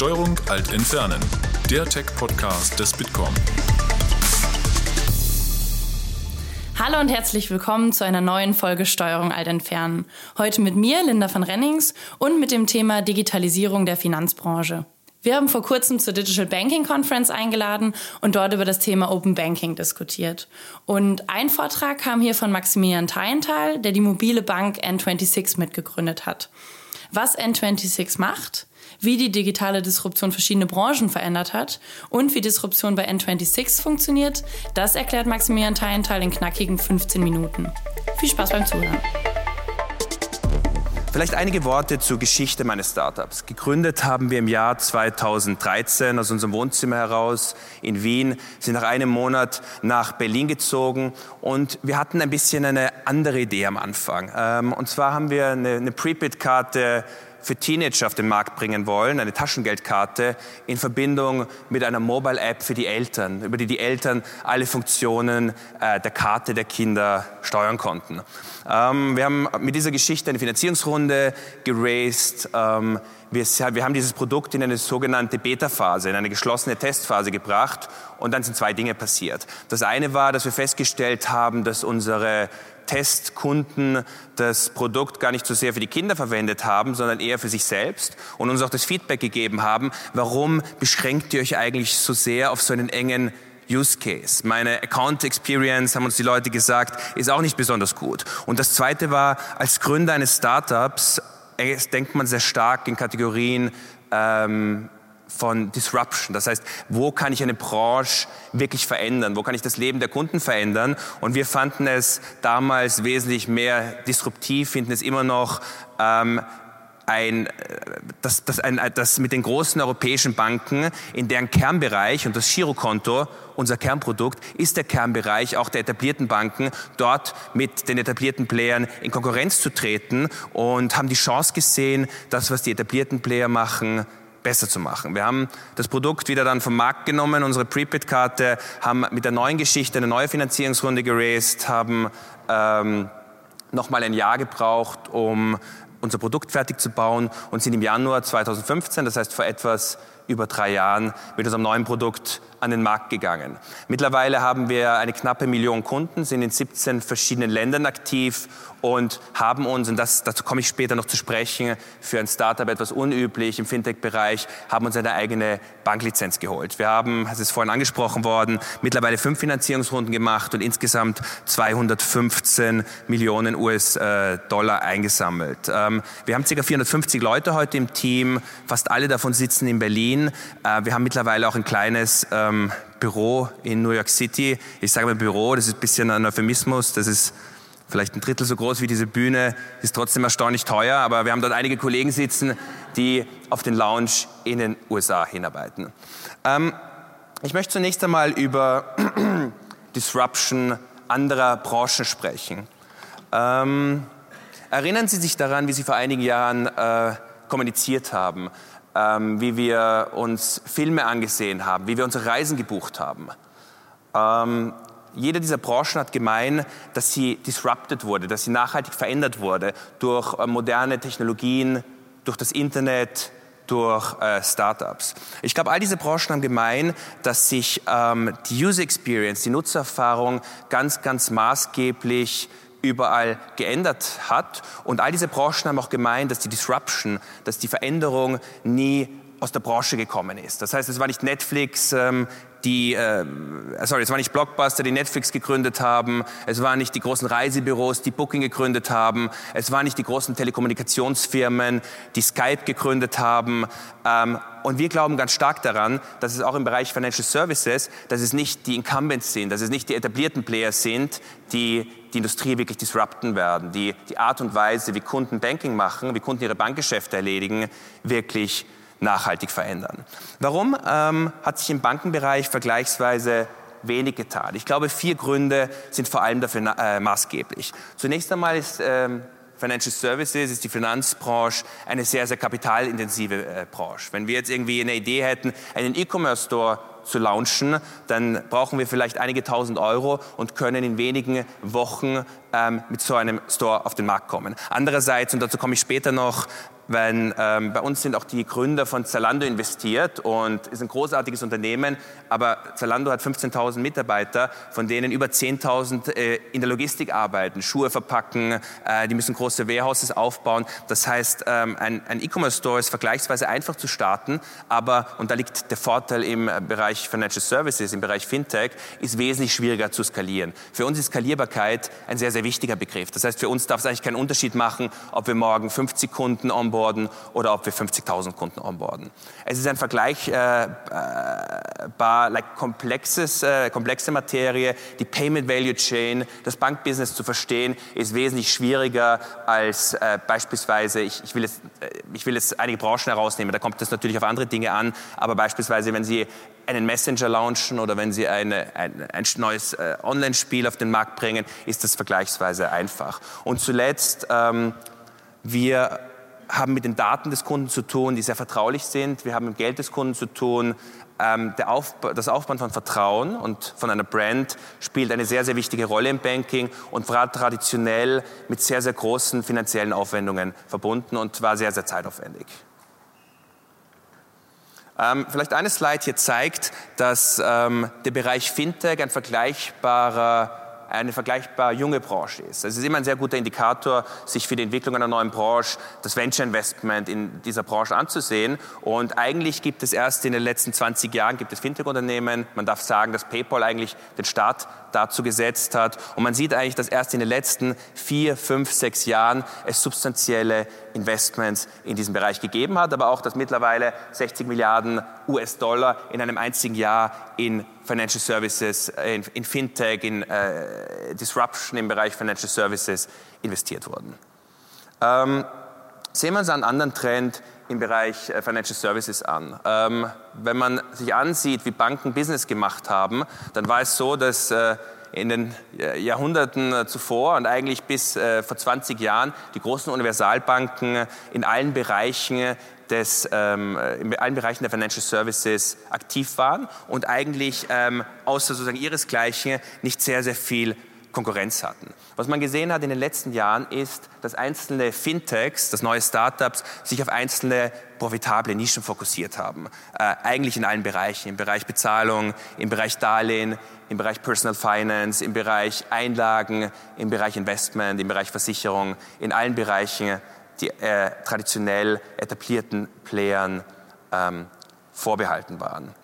Steuerung Alt Entfernen, der Tech-Podcast des Bitkom. Hallo und herzlich willkommen zu einer neuen Folge Steuerung Alt Entfernen. Heute mit mir, Linda van Rennings, und mit dem Thema Digitalisierung der Finanzbranche. Wir haben vor kurzem zur Digital Banking Conference eingeladen und dort über das Thema Open Banking diskutiert. Und ein Vortrag kam hier von Maximilian Teilenthal, der die mobile Bank N26 mitgegründet hat. Was N26 macht, wie die digitale Disruption verschiedene Branchen verändert hat und wie Disruption bei N26 funktioniert, das erklärt Maximilian Teilenthal in knackigen 15 Minuten. Viel Spaß beim Zuhören. Vielleicht einige Worte zur Geschichte meines Startups. Gegründet haben wir im Jahr 2013 aus unserem Wohnzimmer heraus in Wien, sind nach einem Monat nach Berlin gezogen und wir hatten ein bisschen eine andere Idee am Anfang. Ähm, und zwar haben wir eine, eine Prepaid-Karte für Teenager auf den Markt bringen wollen, eine Taschengeldkarte in Verbindung mit einer Mobile-App für die Eltern, über die die Eltern alle Funktionen äh, der Karte der Kinder steuern konnten. Ähm, wir haben mit dieser Geschichte eine Finanzierungsrunde geraced. Ähm, wir, wir, haben dieses Produkt in eine sogenannte Beta-Phase, in eine geschlossene Testphase gebracht und dann sind zwei Dinge passiert. Das eine war, dass wir festgestellt haben, dass unsere Testkunden das Produkt gar nicht so sehr für die Kinder verwendet haben, sondern eher für sich selbst und uns auch das Feedback gegeben haben, warum beschränkt ihr euch eigentlich so sehr auf so einen engen Use Case. Meine Account Experience, haben uns die Leute gesagt, ist auch nicht besonders gut. Und das Zweite war, als Gründer eines Startups äh, denkt man sehr stark in Kategorien ähm, von Disruption. Das heißt, wo kann ich eine Branche wirklich verändern? Wo kann ich das Leben der Kunden verändern? Und wir fanden es damals wesentlich mehr disruptiv, finden es immer noch ähm, ein, das, das, ein, das mit den großen europäischen Banken, in deren Kernbereich und das Girokonto, unser Kernprodukt, ist der Kernbereich auch der etablierten Banken, dort mit den etablierten Playern in Konkurrenz zu treten und haben die Chance gesehen, das, was die etablierten Player machen, besser zu machen. Wir haben das Produkt wieder dann vom Markt genommen, unsere Prepaid-Karte, haben mit der neuen Geschichte eine neue Finanzierungsrunde geraced, haben ähm, nochmal ein Jahr gebraucht, um unser Produkt fertig zu bauen und sind im Januar 2015, das heißt vor etwas über drei Jahren, mit unserem neuen Produkt an den Markt gegangen. Mittlerweile haben wir eine knappe Million Kunden, sind in 17 verschiedenen Ländern aktiv und haben uns, und das, dazu komme ich später noch zu sprechen, für ein Startup etwas unüblich im Fintech-Bereich, haben uns eine eigene Banklizenz geholt. Wir haben, es ist vorhin angesprochen worden, mittlerweile fünf Finanzierungsrunden gemacht und insgesamt 215 Millionen US-Dollar eingesammelt. Ähm, wir haben ca. 450 Leute heute im Team, fast alle davon sitzen in Berlin. Äh, wir haben mittlerweile auch ein kleines ähm, Büro in New York City. Ich sage mal Büro, das ist ein bisschen ein Euphemismus, das ist vielleicht ein Drittel so groß wie diese Bühne, ist trotzdem erstaunlich teuer, aber wir haben dort einige Kollegen sitzen, die auf den Lounge in den USA hinarbeiten. Ähm, ich möchte zunächst einmal über Disruption anderer Branchen sprechen. Ähm, erinnern Sie sich daran, wie Sie vor einigen Jahren äh, kommuniziert haben, ähm, wie wir uns Filme angesehen haben, wie wir unsere Reisen gebucht haben. Ähm, jede dieser Branchen hat gemein, dass sie disrupted wurde, dass sie nachhaltig verändert wurde durch äh, moderne Technologien, durch das Internet, durch äh, Startups. Ich glaube, all diese Branchen haben gemein, dass sich ähm, die User Experience, die Nutzererfahrung ganz, ganz maßgeblich überall geändert hat. Und all diese Branchen haben auch gemeint, dass die Disruption, dass die Veränderung nie aus der Branche gekommen ist. Das heißt, es war nicht Netflix, ähm, die, äh, sorry, es war nicht Blockbuster, die Netflix gegründet haben, es waren nicht die großen Reisebüros, die Booking gegründet haben, es waren nicht die großen Telekommunikationsfirmen, die Skype gegründet haben. Ähm, und wir glauben ganz stark daran, dass es auch im Bereich Financial Services, dass es nicht die Incumbents sind, dass es nicht die etablierten Player sind, die die Industrie wirklich disrupten werden, die die Art und Weise, wie Kunden Banking machen, wie Kunden ihre Bankgeschäfte erledigen, wirklich nachhaltig verändern. Warum ähm, hat sich im Bankenbereich vergleichsweise wenig getan? Ich glaube, vier Gründe sind vor allem dafür äh, maßgeblich. Zunächst einmal ist ähm, Financial Services, ist die Finanzbranche eine sehr, sehr kapitalintensive äh, Branche. Wenn wir jetzt irgendwie eine Idee hätten, einen E-Commerce-Store zu launchen, dann brauchen wir vielleicht einige tausend Euro und können in wenigen Wochen ähm, mit so einem Store auf den Markt kommen. Andererseits, und dazu komme ich später noch, wenn ähm, bei uns sind auch die Gründer von Zalando investiert und ist ein großartiges Unternehmen, aber Zalando hat 15.000 Mitarbeiter, von denen über 10.000 äh, in der Logistik arbeiten, Schuhe verpacken, äh, die müssen große Warehouses aufbauen. Das heißt, ähm, ein, ein E-Commerce-Store ist vergleichsweise einfach zu starten, aber, und da liegt der Vorteil im Bereich Financial Services, im Bereich Fintech, ist wesentlich schwieriger zu skalieren. Für uns ist Skalierbarkeit ein sehr, sehr wichtiger Begriff. Das heißt, für uns darf es eigentlich keinen Unterschied machen, ob wir morgen 50 Kunden onboarden oder ob wir 50.000 Kunden onboarden. Es ist ein vergleichbar äh, like komplexes, äh, komplexe Materie. Die Payment Value Chain, das Bankbusiness zu verstehen, ist wesentlich schwieriger als äh, beispielsweise, ich, ich, will jetzt, äh, ich will jetzt einige Branchen herausnehmen, da kommt es natürlich auf andere Dinge an, aber beispielsweise, wenn Sie einen Messenger launchen oder wenn Sie eine, ein, ein neues äh, Online-Spiel auf den Markt bringen, ist das vergleichsweise einfach. Und zuletzt, ähm, wir haben mit den Daten des Kunden zu tun, die sehr vertraulich sind. Wir haben mit dem Geld des Kunden zu tun. Ähm, Aufbau, das Aufbauen von Vertrauen und von einer Brand spielt eine sehr, sehr wichtige Rolle im Banking und war traditionell mit sehr, sehr großen finanziellen Aufwendungen verbunden und war sehr, sehr zeitaufwendig. Ähm, vielleicht eine Slide hier zeigt, dass ähm, der Bereich Fintech ein vergleichbarer eine vergleichbar junge Branche ist. Es ist immer ein sehr guter Indikator, sich für die Entwicklung einer neuen Branche, das Venture Investment in dieser Branche anzusehen. Und eigentlich gibt es erst in den letzten 20 Jahren gibt es Fintech-Unternehmen. Man darf sagen, dass PayPal eigentlich den Start dazu gesetzt hat. Und man sieht eigentlich, dass erst in den letzten vier, fünf, sechs Jahren es substanzielle Investments in diesem Bereich gegeben hat, aber auch, dass mittlerweile 60 Milliarden US-Dollar in einem einzigen Jahr in Financial Services, in, in Fintech, in äh, Disruption im Bereich Financial Services investiert wurden. Ähm, sehen wir uns einen anderen Trend im Bereich äh, Financial Services an. Ähm, wenn man sich ansieht, wie Banken Business gemacht haben, dann war es so, dass äh, in den äh, Jahrhunderten äh, zuvor und eigentlich bis äh, vor 20 Jahren die großen Universalbanken in allen Bereichen des, ähm, in allen Bereichen der Financial Services aktiv waren und eigentlich ähm, außer sozusagen ihresgleichen nicht sehr, sehr viel Konkurrenz hatten. Was man gesehen hat in den letzten Jahren ist, dass einzelne Fintechs, das neue Startups, sich auf einzelne profitable Nischen fokussiert haben. Äh, eigentlich in allen Bereichen, im Bereich Bezahlung, im Bereich Darlehen, im Bereich Personal Finance, im Bereich Einlagen, im Bereich Investment, im Bereich Versicherung, in allen Bereichen, die äh, traditionell etablierten Playern ähm, vorbehalten waren.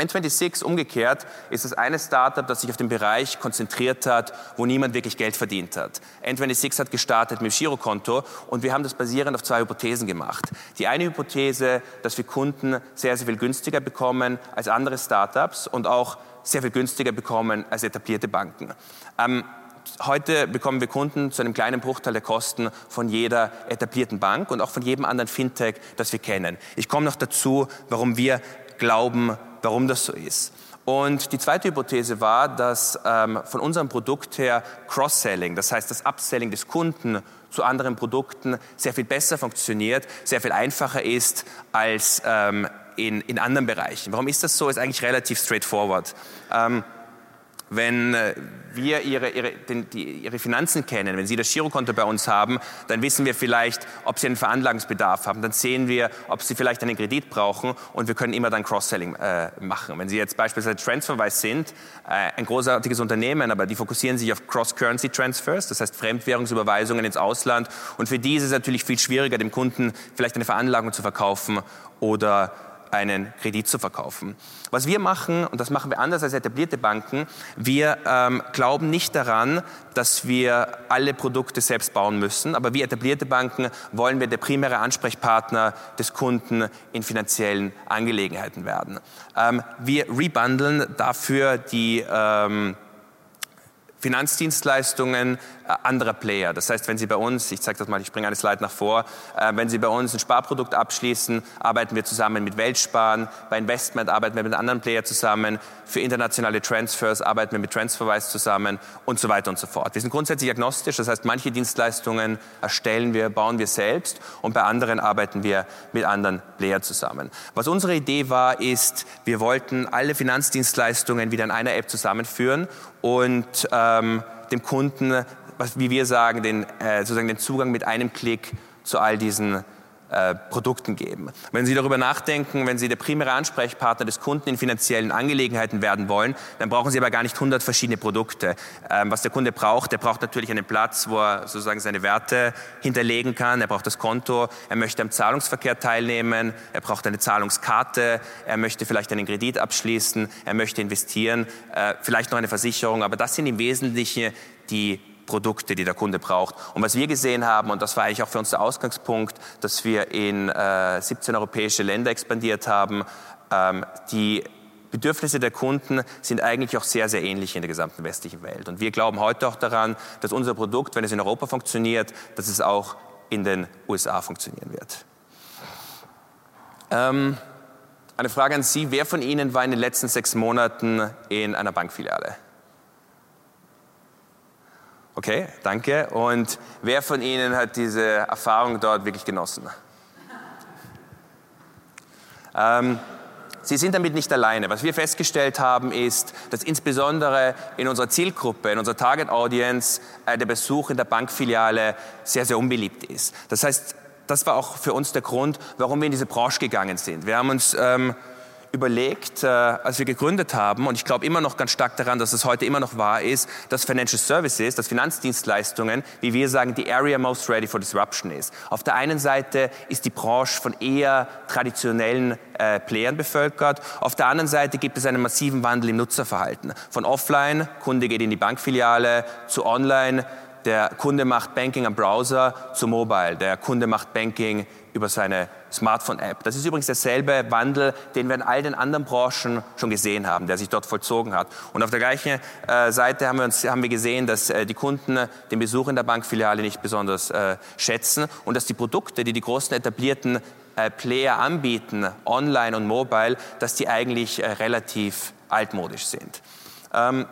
N26 umgekehrt ist das eine Startup, das sich auf den Bereich konzentriert hat, wo niemand wirklich Geld verdient hat. N26 hat gestartet mit Girokonto und wir haben das basierend auf zwei Hypothesen gemacht. Die eine Hypothese, dass wir Kunden sehr, sehr viel günstiger bekommen als andere Startups und auch sehr viel günstiger bekommen als etablierte Banken. Ähm, heute bekommen wir Kunden zu einem kleinen Bruchteil der Kosten von jeder etablierten Bank und auch von jedem anderen Fintech, das wir kennen. Ich komme noch dazu, warum wir glauben, warum das so ist. Und die zweite Hypothese war, dass ähm, von unserem Produkt her Cross-Selling, das heißt das Upselling des Kunden zu anderen Produkten sehr viel besser funktioniert, sehr viel einfacher ist als ähm, in, in anderen Bereichen. Warum ist das so? Ist eigentlich relativ straightforward. Ähm, wenn äh, wir ihre, ihre, die, ihre Finanzen kennen, wenn Sie das Girokonto bei uns haben, dann wissen wir vielleicht, ob Sie einen Veranlagungsbedarf haben. Dann sehen wir, ob Sie vielleicht einen Kredit brauchen und wir können immer dann Cross-Selling äh, machen. Wenn Sie jetzt beispielsweise Transferwise sind, äh, ein großartiges Unternehmen, aber die fokussieren sich auf Cross-Currency-Transfers, das heißt Fremdwährungsüberweisungen ins Ausland. Und für die ist es natürlich viel schwieriger, dem Kunden vielleicht eine Veranlagung zu verkaufen oder einen Kredit zu verkaufen. Was wir machen, und das machen wir anders als etablierte Banken, wir ähm, glauben nicht daran, dass wir alle Produkte selbst bauen müssen, aber wie etablierte Banken wollen wir der primäre Ansprechpartner des Kunden in finanziellen Angelegenheiten werden. Ähm, wir rebundeln dafür die ähm, Finanzdienstleistungen anderer Player. Das heißt, wenn Sie bei uns, ich zeige das mal, ich bringe eine Slide nach vor, äh, wenn Sie bei uns ein Sparprodukt abschließen, arbeiten wir zusammen mit Weltsparen, bei Investment arbeiten wir mit anderen Player zusammen, für internationale Transfers arbeiten wir mit Transferwise zusammen und so weiter und so fort. Wir sind grundsätzlich agnostisch, das heißt, manche Dienstleistungen erstellen wir, bauen wir selbst und bei anderen arbeiten wir mit anderen Player zusammen. Was unsere Idee war, ist, wir wollten alle Finanzdienstleistungen wieder in einer App zusammenführen und ähm, dem Kunden, was, wie wir sagen, den, äh, sozusagen den Zugang mit einem Klick zu all diesen äh, Produkten geben. Wenn Sie darüber nachdenken, wenn Sie der primäre Ansprechpartner des Kunden in finanziellen Angelegenheiten werden wollen, dann brauchen Sie aber gar nicht 100 verschiedene Produkte. Ähm, was der Kunde braucht, der braucht natürlich einen Platz, wo er sozusagen seine Werte hinterlegen kann. Er braucht das Konto, er möchte am Zahlungsverkehr teilnehmen, er braucht eine Zahlungskarte, er möchte vielleicht einen Kredit abschließen, er möchte investieren, äh, vielleicht noch eine Versicherung. Aber das sind im Wesentlichen die Produkte, die der Kunde braucht. Und was wir gesehen haben, und das war eigentlich auch für uns der Ausgangspunkt, dass wir in äh, 17 europäische Länder expandiert haben, ähm, die Bedürfnisse der Kunden sind eigentlich auch sehr, sehr ähnlich in der gesamten westlichen Welt. Und wir glauben heute auch daran, dass unser Produkt, wenn es in Europa funktioniert, dass es auch in den USA funktionieren wird. Ähm, eine Frage an Sie. Wer von Ihnen war in den letzten sechs Monaten in einer Bankfiliale? Okay, danke. Und wer von Ihnen hat diese Erfahrung dort wirklich genossen? Ähm, Sie sind damit nicht alleine. Was wir festgestellt haben, ist, dass insbesondere in unserer Zielgruppe, in unserer Target Audience, äh, der Besuch in der Bankfiliale sehr, sehr unbeliebt ist. Das heißt, das war auch für uns der Grund, warum wir in diese Branche gegangen sind. Wir haben uns ähm, überlegt, äh, als wir gegründet haben, und ich glaube immer noch ganz stark daran, dass es heute immer noch wahr ist, dass Financial Services, dass Finanzdienstleistungen, wie wir sagen, die Area most ready for disruption ist. Auf der einen Seite ist die Branche von eher traditionellen äh, Playern bevölkert, auf der anderen Seite gibt es einen massiven Wandel im Nutzerverhalten. Von offline, Kunde geht in die Bankfiliale, zu online, der Kunde macht Banking am Browser, zu mobile, der Kunde macht Banking über seine Smartphone-App. Das ist übrigens derselbe Wandel, den wir in all den anderen Branchen schon gesehen haben, der sich dort vollzogen hat. Und auf der gleichen äh, Seite haben wir, uns, haben wir gesehen, dass äh, die Kunden den Besuch in der Bankfiliale nicht besonders äh, schätzen und dass die Produkte, die die großen etablierten äh, Player anbieten, online und mobile, dass die eigentlich äh, relativ altmodisch sind. Ähm,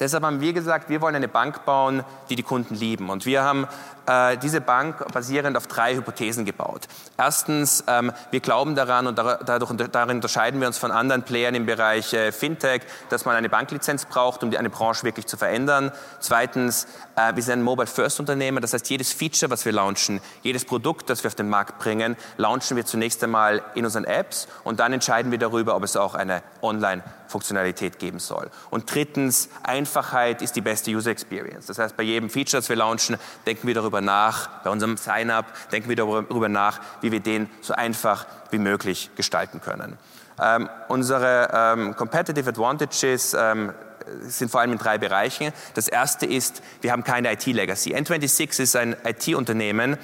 Deshalb haben wir gesagt, wir wollen eine Bank bauen, die die Kunden lieben. Und wir haben äh, diese Bank basierend auf drei Hypothesen gebaut. Erstens, ähm, wir glauben daran und dadurch, darin unterscheiden wir uns von anderen Playern im Bereich äh, Fintech, dass man eine Banklizenz braucht, um die, eine Branche wirklich zu verändern. Zweitens, äh, wir sind ein Mobile-First-Unternehmen. Das heißt, jedes Feature, was wir launchen, jedes Produkt, das wir auf den Markt bringen, launchen wir zunächst einmal in unseren Apps und dann entscheiden wir darüber, ob es auch eine Online- Funktionalität geben soll. Und drittens, Einfachheit ist die beste User Experience. Das heißt, bei jedem Feature, das wir launchen, denken wir darüber nach, bei unserem Sign-up denken wir darüber nach, wie wir den so einfach wie möglich gestalten können. Ähm, unsere ähm, Competitive Advantages ähm, sind vor allem in drei Bereichen. Das erste ist, wir haben keine IT-Legacy. N26 ist ein IT-Unternehmen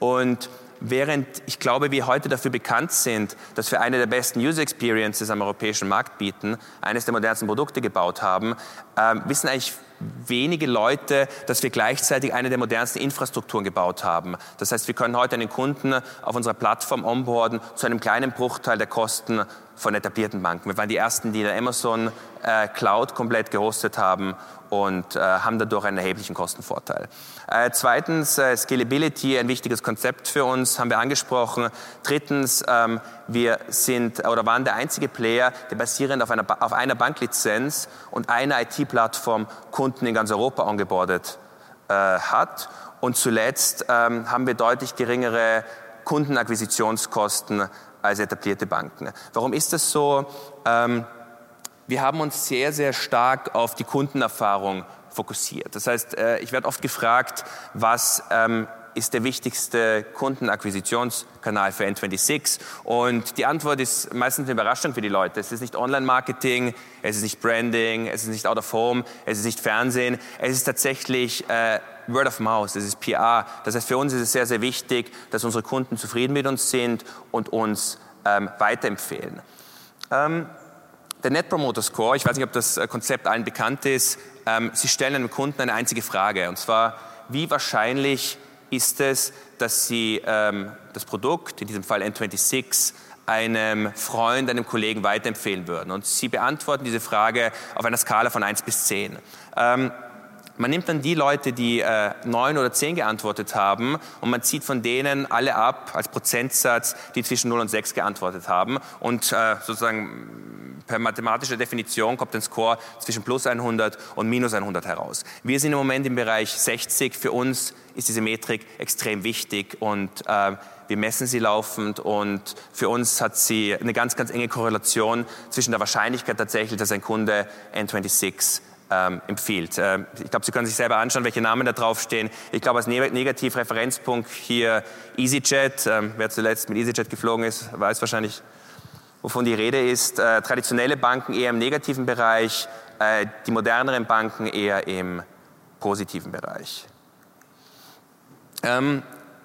und während ich glaube, wir heute dafür bekannt sind, dass wir eine der besten User Experiences am europäischen Markt bieten, eines der modernsten Produkte gebaut haben, äh, wissen eigentlich wenige Leute, dass wir gleichzeitig eine der modernsten Infrastrukturen gebaut haben. Das heißt, wir können heute einen Kunden auf unserer Plattform onboarden zu einem kleinen Bruchteil der Kosten von etablierten Banken. Wir waren die ersten, die in der Amazon äh, Cloud komplett gehostet haben und äh, haben dadurch einen erheblichen Kostenvorteil. Äh, zweitens, äh, Scalability, ein wichtiges Konzept für uns, haben wir angesprochen. Drittens, ähm, wir sind oder waren der einzige Player, der basierend auf einer, auf einer Banklizenz und einer IT-Plattform Kunden in ganz Europa angebordet äh, hat. Und zuletzt ähm, haben wir deutlich geringere Kundenakquisitionskosten als etablierte Banken. Warum ist das so? Ähm, wir haben uns sehr, sehr stark auf die Kundenerfahrung fokussiert. Das heißt, äh, ich werde oft gefragt, was ähm, ist der wichtigste Kundenakquisitionskanal für N26? Und die Antwort ist meistens eine Überraschung für die Leute. Es ist nicht Online-Marketing, es ist nicht Branding, es ist nicht Out of Home, es ist nicht Fernsehen, es ist tatsächlich äh, Word of Mouth, es ist PR. Das heißt, für uns ist es sehr, sehr wichtig, dass unsere Kunden zufrieden mit uns sind und uns ähm, weiterempfehlen. Ähm, der Net Promoter Score, ich weiß nicht, ob das äh, Konzept allen bekannt ist, ähm, Sie stellen einem Kunden eine einzige Frage, und zwar, wie wahrscheinlich ist es, dass Sie ähm, das Produkt, in diesem Fall N26, einem Freund, einem Kollegen weiterempfehlen würden. Und Sie beantworten diese Frage auf einer Skala von 1 bis 10. Ähm, man nimmt dann die Leute, die äh, neun oder zehn geantwortet haben und man zieht von denen alle ab als Prozentsatz, die zwischen 0 und 6 geantwortet haben und äh, sozusagen per mathematischer Definition kommt ein Score zwischen plus 100 und minus 100 heraus. Wir sind im Moment im Bereich 60. Für uns ist diese Metrik extrem wichtig und äh, wir messen sie laufend und für uns hat sie eine ganz, ganz enge Korrelation zwischen der Wahrscheinlichkeit tatsächlich, dass ein Kunde N26 ähm, empfiehlt. Äh, ich glaube, Sie können sich selber anschauen, welche Namen da draufstehen. Ich glaube, als ne Negativreferenzpunkt hier EasyJet. Ähm, wer zuletzt mit EasyJet geflogen ist, weiß wahrscheinlich, wovon die Rede ist. Äh, traditionelle Banken eher im negativen Bereich, äh, die moderneren Banken eher im positiven Bereich. Ähm,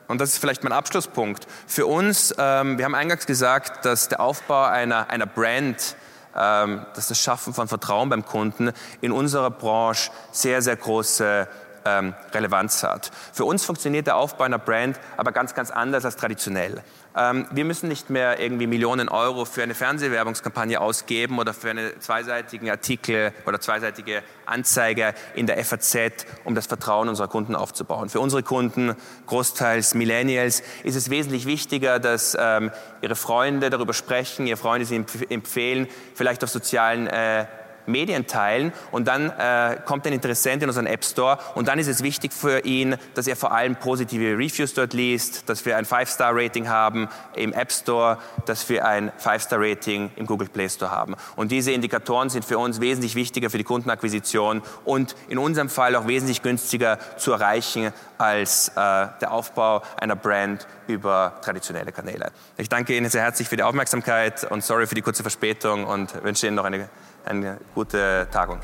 und das ist vielleicht mein Abschlusspunkt. Für uns, ähm, wir haben eingangs gesagt, dass der Aufbau einer, einer Brand, ähm, dass das Schaffen von Vertrauen beim Kunden in unserer Branche sehr, sehr große ähm, Relevanz hat. Für uns funktioniert der Aufbau einer Brand aber ganz, ganz anders als traditionell. Ähm, wir müssen nicht mehr irgendwie Millionen Euro für eine Fernsehwerbungskampagne ausgeben oder für einen zweiseitigen Artikel oder zweiseitige Anzeige in der FAZ, um das Vertrauen unserer Kunden aufzubauen. Für unsere Kunden, großteils Millennials, ist es wesentlich wichtiger, dass ähm, ihre Freunde darüber sprechen, ihre Freunde sie empfehlen, vielleicht auf sozialen äh, Medien teilen und dann äh, kommt ein Interessent in unseren App Store und dann ist es wichtig für ihn, dass er vor allem positive Reviews dort liest, dass wir ein Five-Star-Rating haben im App Store, dass wir ein Five-Star-Rating im Google Play Store haben. Und diese Indikatoren sind für uns wesentlich wichtiger für die Kundenakquisition und in unserem Fall auch wesentlich günstiger zu erreichen als äh, der Aufbau einer Brand über traditionelle Kanäle. Ich danke Ihnen sehr herzlich für die Aufmerksamkeit und sorry für die kurze Verspätung und wünsche Ihnen noch eine eine gute Tagung.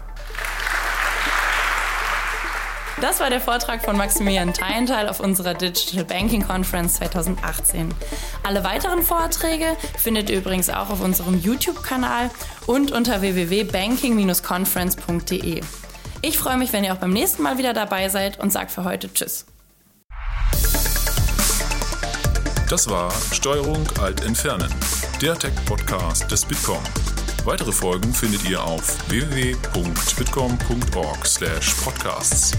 Das war der Vortrag von Maximilian Teilenthal auf unserer Digital Banking Conference 2018. Alle weiteren Vorträge findet ihr übrigens auch auf unserem YouTube-Kanal und unter www.banking-conference.de. Ich freue mich, wenn ihr auch beim nächsten Mal wieder dabei seid und sage für heute Tschüss. Das war Steuerung Alt Entfernen, der Tech-Podcast des Bitkom. Weitere Folgen findet ihr auf www.bitkom.org/podcasts.